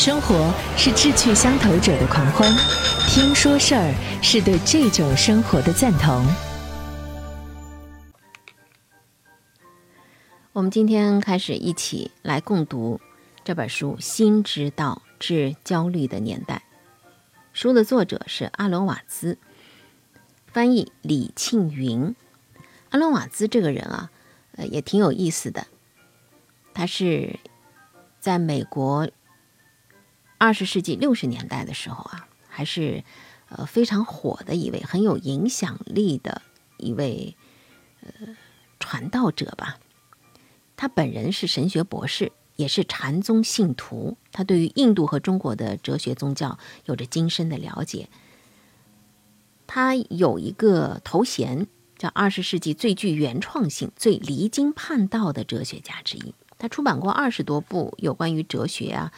生活是志趣相投者的狂欢，听说事儿是对这种生活的赞同。我们今天开始一起来共读这本书《心之道治焦虑的年代》。书的作者是阿伦瓦兹，翻译李庆云。阿伦瓦兹这个人啊，呃，也挺有意思的。他是在美国二十世纪六十年代的时候啊，还是呃非常火的一位很有影响力的一位呃传道者吧。他本人是神学博士，也是禅宗信徒。他对于印度和中国的哲学宗教有着精深的了解。他有一个头衔叫“二十世纪最具原创性、最离经叛道的哲学家之一”。他出版过二十多部有关于哲学啊、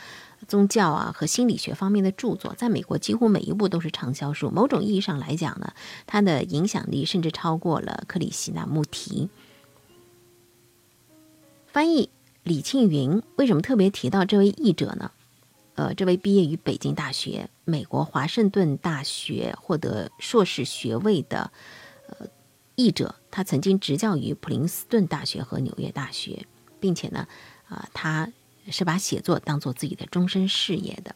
宗教啊和心理学方面的著作，在美国几乎每一部都是畅销书。某种意义上来讲呢，他的影响力甚至超过了克里希那穆提。翻译李庆云为什么特别提到这位译者呢？呃，这位毕业于北京大学、美国华盛顿大学获得硕士学位的呃译者，他曾经执教于普林斯顿大学和纽约大学，并且呢，啊，他是把写作当做自己的终身事业的。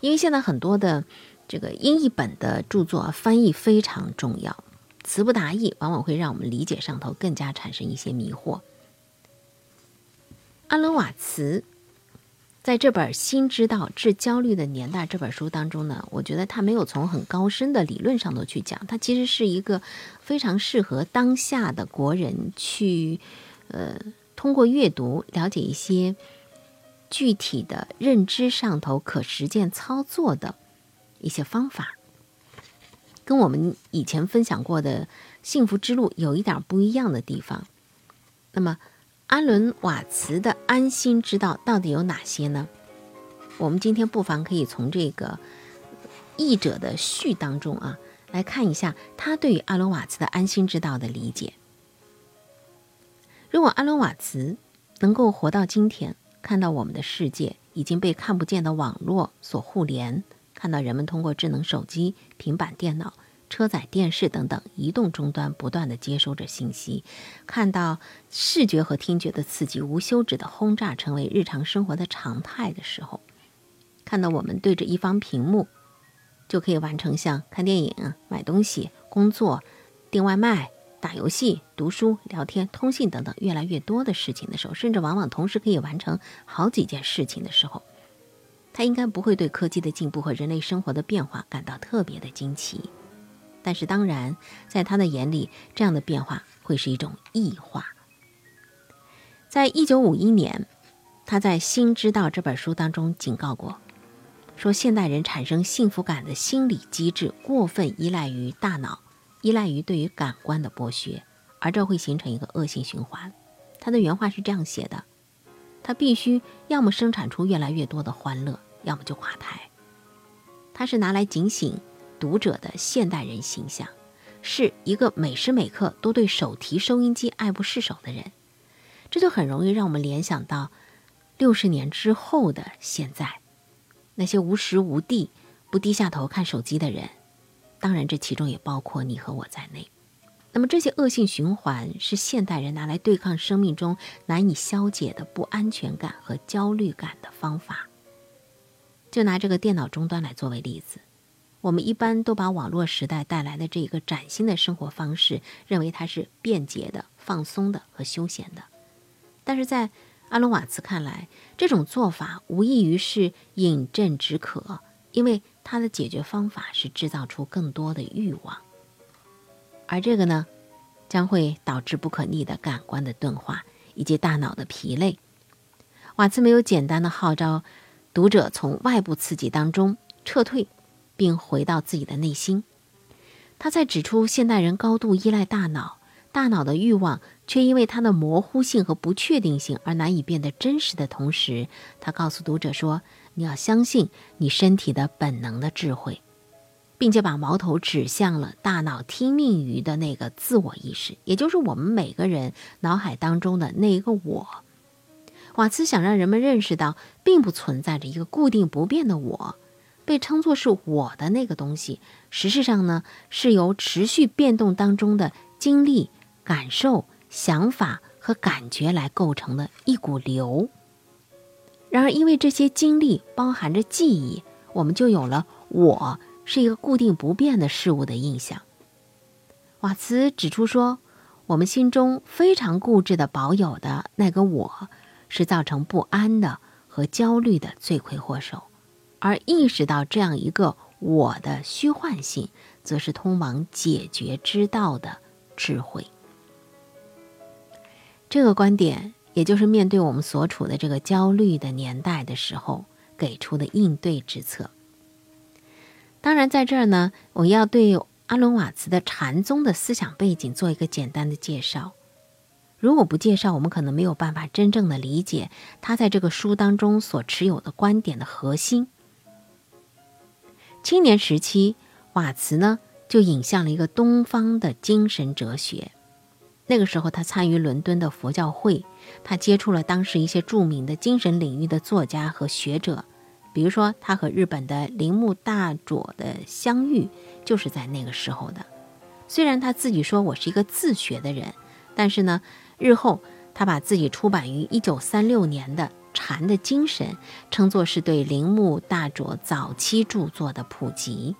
因为现在很多的这个英译本的著作翻译非常重要，词不达意，往往会让我们理解上头更加产生一些迷惑。阿伦瓦茨在这本《心知道治焦虑的年代》这本书当中呢，我觉得他没有从很高深的理论上头去讲，他其实是一个非常适合当下的国人去，呃，通过阅读了解一些具体的认知上头可实践操作的一些方法，跟我们以前分享过的幸福之路有一点不一样的地方。那么。阿伦瓦茨的安心之道到底有哪些呢？我们今天不妨可以从这个译者的序当中啊，来看一下他对于阿伦瓦茨的安心之道的理解。如果阿伦瓦茨能够活到今天，看到我们的世界已经被看不见的网络所互联，看到人们通过智能手机、平板电脑。车载电视等等移动终端不断的接收着信息，看到视觉和听觉的刺激无休止的轰炸成为日常生活的常态的时候，看到我们对着一方屏幕就可以完成像看电影、买东西、工作、订外卖、打游戏、读书、聊天、通信等等越来越多的事情的时候，甚至往往同时可以完成好几件事情的时候，他应该不会对科技的进步和人类生活的变化感到特别的惊奇。但是，当然，在他的眼里，这样的变化会是一种异化。在一九五一年，他在《心知道》这本书当中警告过，说现代人产生幸福感的心理机制过分依赖于大脑，依赖于对于感官的剥削，而这会形成一个恶性循环。他的原话是这样写的：他必须要么生产出越来越多的欢乐，要么就垮台。他是拿来警醒。读者的现代人形象，是一个每时每刻都对手提收音机爱不释手的人，这就很容易让我们联想到六十年之后的现在，那些无时无地不低下头看手机的人，当然这其中也包括你和我在内。那么这些恶性循环是现代人拿来对抗生命中难以消解的不安全感和焦虑感的方法。就拿这个电脑终端来作为例子。我们一般都把网络时代带来的这一个崭新的生活方式，认为它是便捷的、放松的和休闲的。但是在阿隆瓦茨看来，这种做法无异于是饮鸩止渴，因为它的解决方法是制造出更多的欲望，而这个呢，将会导致不可逆的感官的钝化以及大脑的疲累。瓦茨没有简单的号召读者从外部刺激当中撤退。并回到自己的内心。他在指出现代人高度依赖大脑，大脑的欲望却因为它的模糊性和不确定性而难以变得真实的同时，他告诉读者说：“你要相信你身体的本能的智慧，并且把矛头指向了大脑听命于的那个自我意识，也就是我们每个人脑海当中的那一个我。瓦茨想让人们认识到，并不存在着一个固定不变的我，被称作是我的那个东西，实质上呢，是由持续变动当中的经历、感受、想法和感觉来构成的一股流。然而，因为这些经历包含着记忆，我们就有了我是一个固定不变的事物的印象。瓦茨指出说，我们心中非常固执的保有的那个我。是造成不安的和焦虑的罪魁祸首，而意识到这样一个我的虚幻性，则是通往解决之道的智慧。这个观点，也就是面对我们所处的这个焦虑的年代的时候给出的应对之策。当然，在这儿呢，我要对阿伦瓦茨的禅宗的思想背景做一个简单的介绍。如果不介绍，我们可能没有办法真正的理解他在这个书当中所持有的观点的核心。青年时期，瓦茨呢就引向了一个东方的精神哲学。那个时候，他参与伦敦的佛教会，他接触了当时一些著名的精神领域的作家和学者，比如说他和日本的铃木大佐的相遇，就是在那个时候的。虽然他自己说我是一个自学的人，但是呢。日后，他把自己出版于一九三六年的《禅的精神》称作是对铃木大佐早期著作的普及，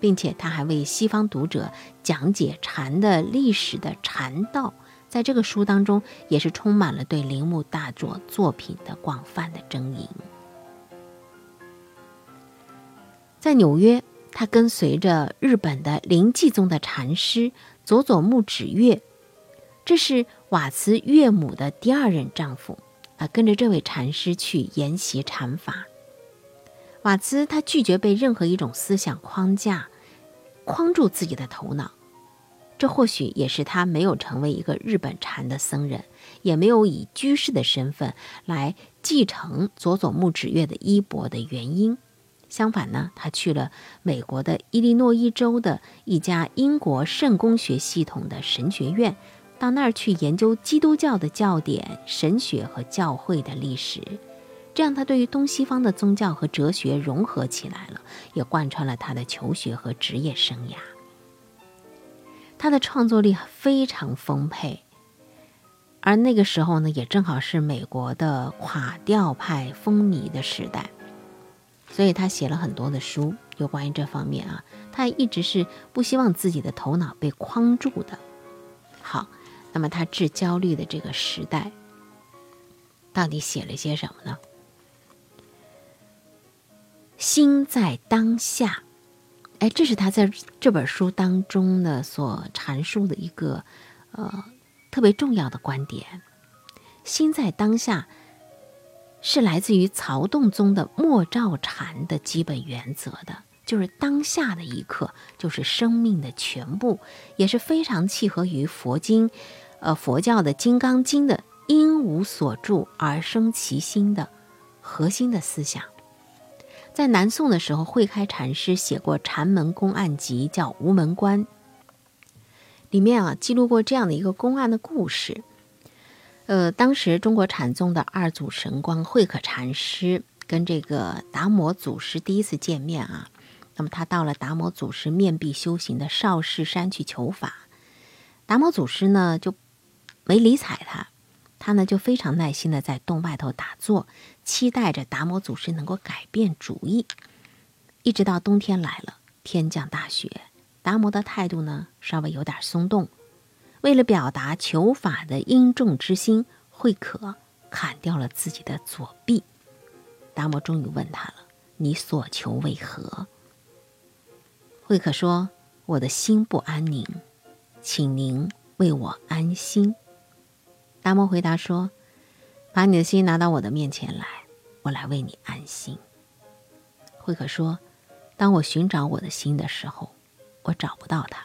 并且他还为西方读者讲解禅的历史的《禅道》在这个书当中也是充满了对铃木大作作品的广泛的争议。在纽约，他跟随着日本的灵济宗的禅师佐佐木指月。这是瓦茨岳母的第二任丈夫，啊，跟着这位禅师去研习禅法。瓦茨他拒绝被任何一种思想框架框住自己的头脑，这或许也是他没有成为一个日本禅的僧人，也没有以居士的身份来继承佐佐木指月的衣钵的原因。相反呢，他去了美国的伊利诺伊州的一家英国圣公学系统的神学院。到那儿去研究基督教的教典、神学和教会的历史，这样他对于东西方的宗教和哲学融合起来了，也贯穿了他的求学和职业生涯。他的创作力非常丰沛，而那个时候呢，也正好是美国的垮掉派风靡的时代，所以他写了很多的书有关于这方面啊。他一直是不希望自己的头脑被框住的。好。那么他治焦虑的这个时代，到底写了些什么呢？心在当下，哎，这是他在这本书当中呢所阐述的一个呃特别重要的观点。心在当下是来自于曹洞宗的莫照禅的基本原则的。就是当下的一刻，就是生命的全部，也是非常契合于佛经，呃，佛教的《金刚经》的“因无所住而生其心”的核心的思想。在南宋的时候，慧开禅师写过《禅门公案集》，叫《无门关》，里面啊记录过这样的一个公案的故事。呃，当时中国禅宗的二祖神光慧可禅师跟这个达摩祖师第一次见面啊。那么他到了达摩祖师面壁修行的少室山去求法，达摩祖师呢就没理睬他，他呢就非常耐心的在洞外头打坐，期待着达摩祖师能够改变主意。一直到冬天来了，天降大雪，达摩的态度呢稍微有点松动。为了表达求法的殷重之心，慧可砍掉了自己的左臂。达摩终于问他了：“你所求为何？”慧可说：“我的心不安宁，请您为我安心。”达摩回答说：“把你的心拿到我的面前来，我来为你安心。”慧可说：“当我寻找我的心的时候，我找不到它。”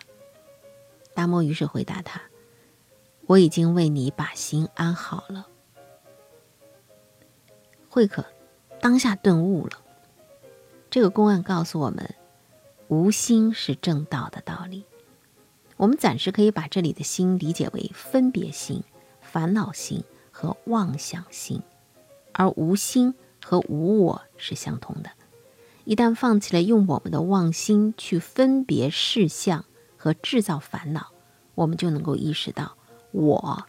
达摩于是回答他：“我已经为你把心安好了。”慧可当下顿悟了。这个公案告诉我们。无心是正道的道理。我们暂时可以把这里的心理解为分别心、烦恼心和妄想心。而无心和无我是相同的。一旦放弃了用我们的妄心去分别事项和制造烦恼，我们就能够意识到我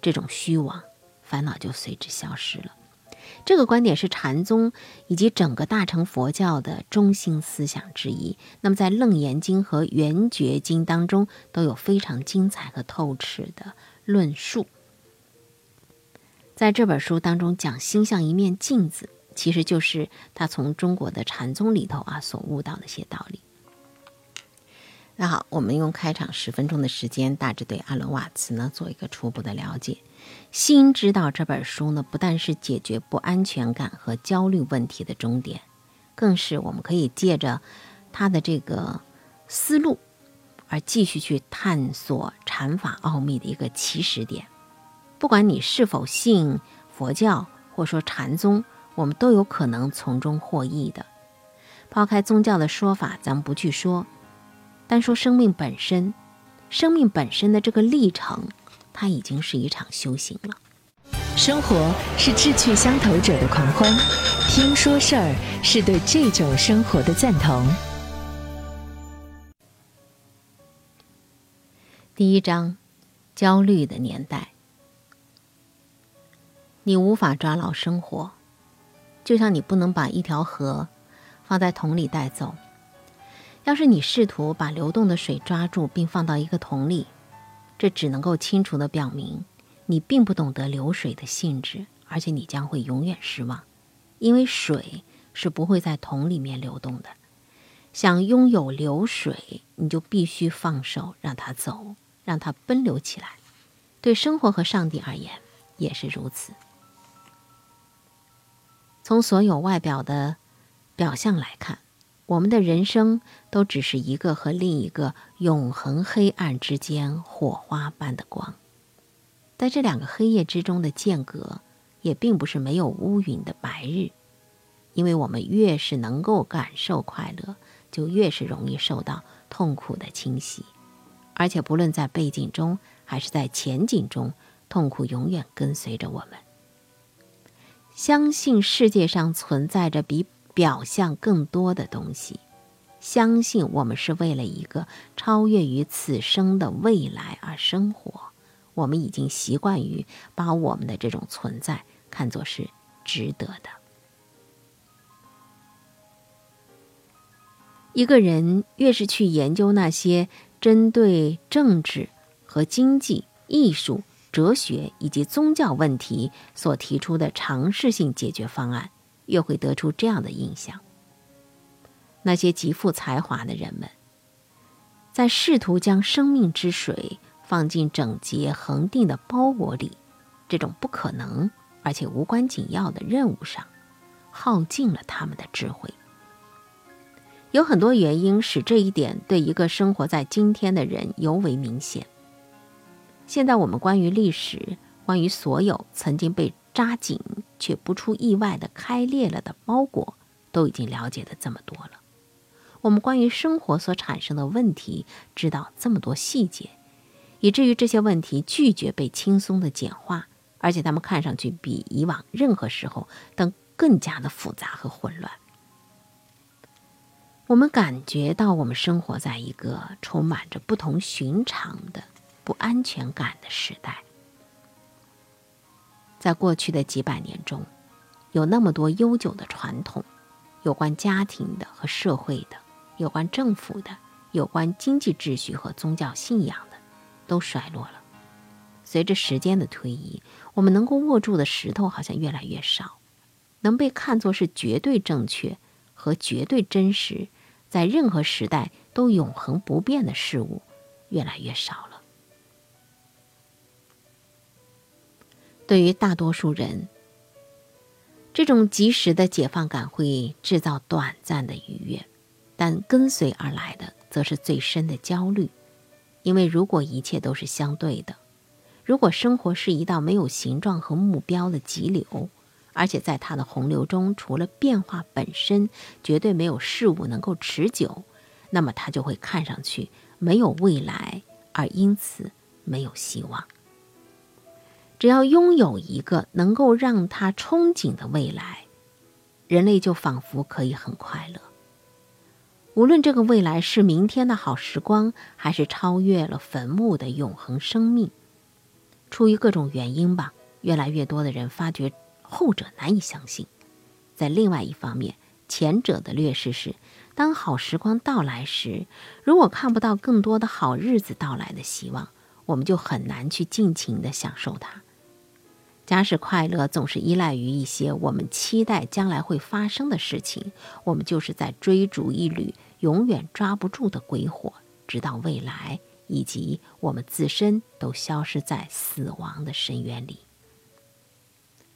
这种虚妄，烦恼就随之消失了。这个观点是禅宗以及整个大乘佛教的中心思想之一。那么，在《楞严经》和《圆觉经》当中都有非常精彩和透彻的论述。在这本书当中讲心像一面镜子，其实就是他从中国的禅宗里头啊所悟到的一些道理。那好，我们用开场十分钟的时间，大致对阿伦瓦茨呢做一个初步的了解。心知道这本书呢，不但是解决不安全感和焦虑问题的终点，更是我们可以借着他的这个思路，而继续去探索禅法奥秘的一个起始点。不管你是否信佛教，或说禅宗，我们都有可能从中获益的。抛开宗教的说法，咱们不去说，单说生命本身，生命本身的这个历程。它已经是一场修行了。生活是志趣相投者的狂欢，听说事儿是对这种生活的赞同。第一章，焦虑的年代。你无法抓牢生活，就像你不能把一条河放在桶里带走。要是你试图把流动的水抓住并放到一个桶里，这只能够清楚地表明，你并不懂得流水的性质，而且你将会永远失望，因为水是不会在桶里面流动的。想拥有流水，你就必须放手，让它走，让它奔流起来。对生活和上帝而言也是如此。从所有外表的表象来看。我们的人生都只是一个和另一个永恒黑暗之间火花般的光，在这两个黑夜之中的间隔，也并不是没有乌云的白日，因为我们越是能够感受快乐，就越是容易受到痛苦的侵袭，而且不论在背景中还是在前景中，痛苦永远跟随着我们。相信世界上存在着比。表象更多的东西，相信我们是为了一个超越于此生的未来而生活。我们已经习惯于把我们的这种存在看作是值得的。一个人越是去研究那些针对政治和经济、艺术、哲学以及宗教问题所提出的尝试性解决方案。越会得出这样的印象：那些极富才华的人们，在试图将生命之水放进整洁恒定的包裹里这种不可能而且无关紧要的任务上，耗尽了他们的智慧。有很多原因使这一点对一个生活在今天的人尤为明显。现在我们关于历史，关于所有曾经被。扎紧却不出意外的开裂了的包裹，都已经了解的这么多了。我们关于生活所产生的问题，知道这么多细节，以至于这些问题拒绝被轻松的简化，而且他们看上去比以往任何时候都更加的复杂和混乱。我们感觉到我们生活在一个充满着不同寻常的不安全感的时代。在过去的几百年中，有那么多悠久的传统，有关家庭的和社会的，有关政府的，有关经济秩序和宗教信仰的，都衰落了。随着时间的推移，我们能够握住的石头好像越来越少，能被看作是绝对正确和绝对真实，在任何时代都永恒不变的事物，越来越少了。对于大多数人，这种及时的解放感会制造短暂的愉悦，但跟随而来的则是最深的焦虑。因为如果一切都是相对的，如果生活是一道没有形状和目标的急流，而且在它的洪流中，除了变化本身，绝对没有事物能够持久，那么它就会看上去没有未来，而因此没有希望。只要拥有一个能够让他憧憬的未来，人类就仿佛可以很快乐。无论这个未来是明天的好时光，还是超越了坟墓的永恒生命，出于各种原因吧，越来越多的人发觉后者难以相信。在另外一方面，前者的劣势是，当好时光到来时，如果看不到更多的好日子到来的希望，我们就很难去尽情的享受它。假使快乐总是依赖于一些我们期待将来会发生的事情，我们就是在追逐一缕永远抓不住的鬼火，直到未来以及我们自身都消失在死亡的深渊里。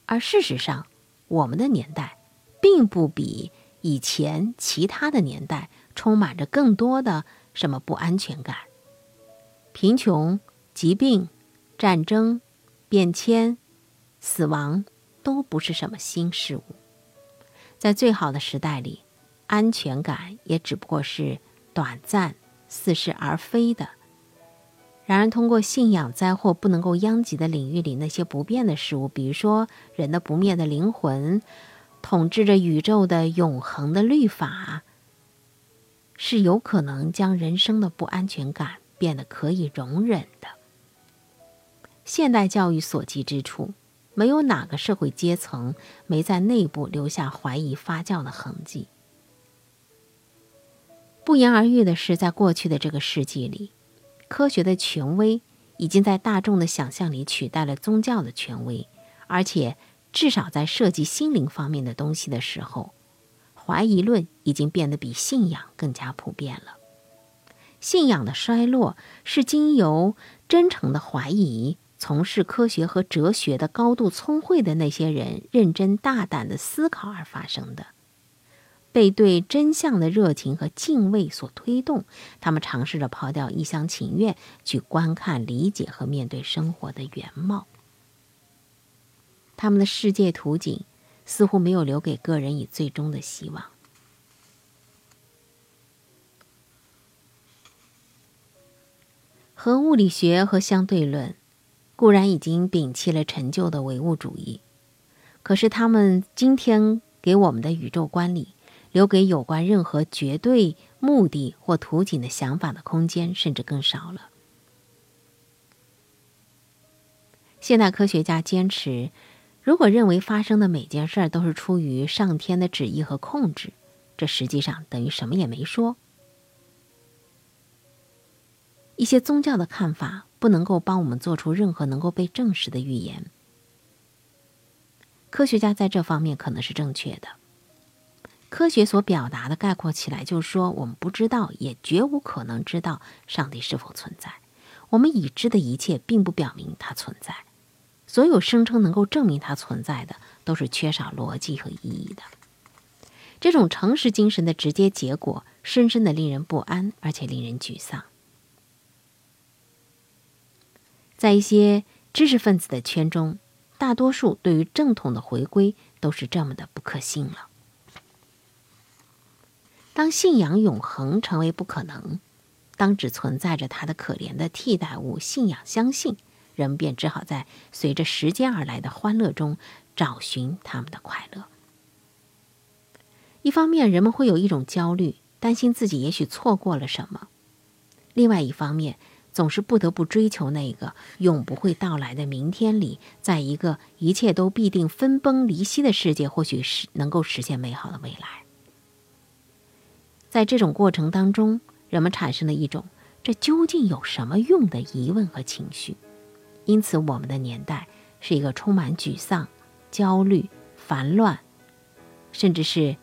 而事实上，我们的年代并不比以前其他的年代充满着更多的什么不安全感、贫穷、疾病、战争、变迁。死亡都不是什么新事物，在最好的时代里，安全感也只不过是短暂、似是而非的。然而，通过信仰灾祸不能够殃及的领域里那些不变的事物，比如说人的不灭的灵魂，统治着宇宙的永恒的律法，是有可能将人生的不安全感变得可以容忍的。现代教育所及之处。没有哪个社会阶层没在内部留下怀疑发酵的痕迹。不言而喻的是，在过去的这个世纪里，科学的权威已经在大众的想象里取代了宗教的权威，而且至少在涉及心灵方面的东西的时候，怀疑论已经变得比信仰更加普遍了。信仰的衰落是经由真诚的怀疑。从事科学和哲学的高度聪慧的那些人，认真大胆的思考而发生的，被对真相的热情和敬畏所推动，他们尝试着抛掉一厢情愿，去观看、理解和面对生活的原貌。他们的世界图景似乎没有留给个人以最终的希望。和物理学和相对论。固然已经摒弃了陈旧的唯物主义，可是他们今天给我们的宇宙观里，留给有关任何绝对目的或图景的想法的空间，甚至更少了。现代科学家坚持，如果认为发生的每件事都是出于上天的旨意和控制，这实际上等于什么也没说。一些宗教的看法。不能够帮我们做出任何能够被证实的预言。科学家在这方面可能是正确的。科学所表达的概括起来就是说，我们不知道，也绝无可能知道上帝是否存在。我们已知的一切并不表明它存在。所有声称能够证明它存在的，都是缺少逻辑和意义的。这种诚实精神的直接结果，深深的令人不安，而且令人沮丧。在一些知识分子的圈中，大多数对于正统的回归都是这么的不可信了。当信仰永恒成为不可能，当只存在着它的可怜的替代物——信仰相信，人们便只好在随着时间而来的欢乐中找寻他们的快乐。一方面，人们会有一种焦虑，担心自己也许错过了什么；另外一方面，总是不得不追求那个永不会到来的明天里，在一个一切都必定分崩离析的世界，或许是能够实现美好的未来。在这种过程当中，人们产生了一种“这究竟有什么用”的疑问和情绪。因此，我们的年代是一个充满沮丧、焦虑、烦乱，甚至是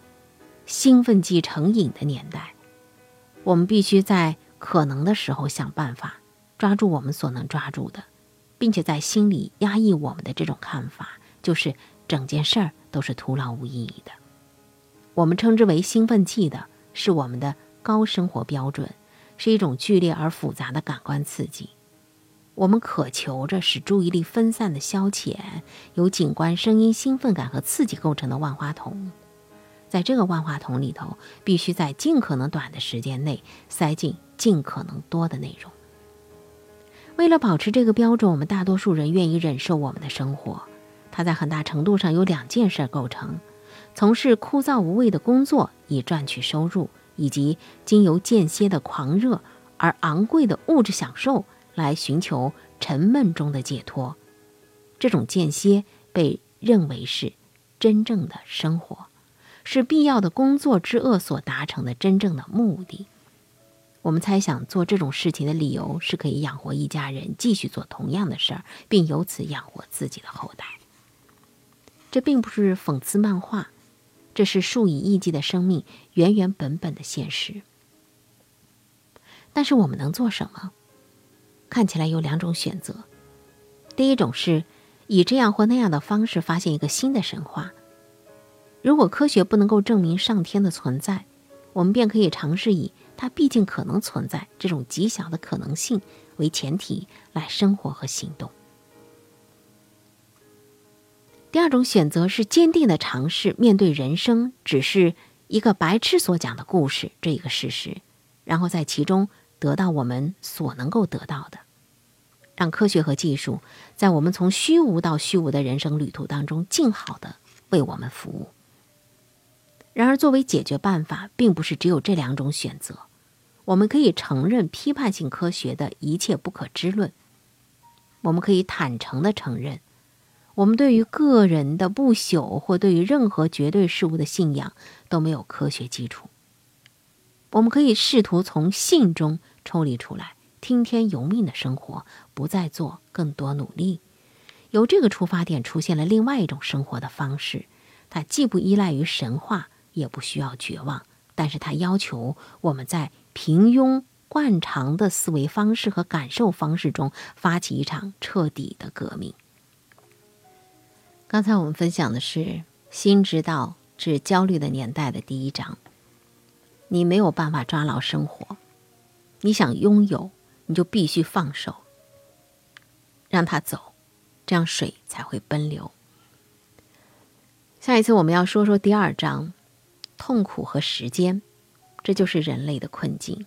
兴奋剂成瘾的年代。我们必须在可能的时候想办法。抓住我们所能抓住的，并且在心里压抑我们的这种看法，就是整件事儿都是徒劳无意义的。我们称之为兴奋剂的，是我们的高生活标准，是一种剧烈而复杂的感官刺激。我们渴求着使注意力分散的消遣，由景观、声音、兴奋感和刺激构成的万花筒。在这个万花筒里头，必须在尽可能短的时间内塞进尽可能多的内容。为了保持这个标准，我们大多数人愿意忍受我们的生活。它在很大程度上由两件事构成：从事枯燥无味的工作以赚取收入，以及经由间歇的狂热而昂贵的物质享受来寻求沉闷中的解脱。这种间歇被认为是真正的生活，是必要的工作之恶所达成的真正的目的。我们猜想做这种事情的理由是可以养活一家人，继续做同样的事儿，并由此养活自己的后代。这并不是讽刺漫画，这是数以亿计的生命原原本本的现实。但是我们能做什么？看起来有两种选择。第一种是以这样或那样的方式发现一个新的神话。如果科学不能够证明上天的存在，我们便可以尝试以。它毕竟可能存在这种极小的可能性为前提来生活和行动。第二种选择是坚定的尝试面对人生只是一个白痴所讲的故事这一个事实，然后在其中得到我们所能够得到的，让科学和技术在我们从虚无到虚无的人生旅途当中尽好的为我们服务。然而，作为解决办法，并不是只有这两种选择。我们可以承认批判性科学的一切不可知论，我们可以坦诚的承认，我们对于个人的不朽或对于任何绝对事物的信仰都没有科学基础。我们可以试图从信中抽离出来，听天由命的生活，不再做更多努力。由这个出发点，出现了另外一种生活的方式，它既不依赖于神话。也不需要绝望，但是它要求我们在平庸惯常的思维方式和感受方式中发起一场彻底的革命。刚才我们分享的是《心之道致焦虑的年代》的第一章。你没有办法抓牢生活，你想拥有，你就必须放手，让它走，这样水才会奔流。下一次我们要说说第二章。痛苦和时间，这就是人类的困境。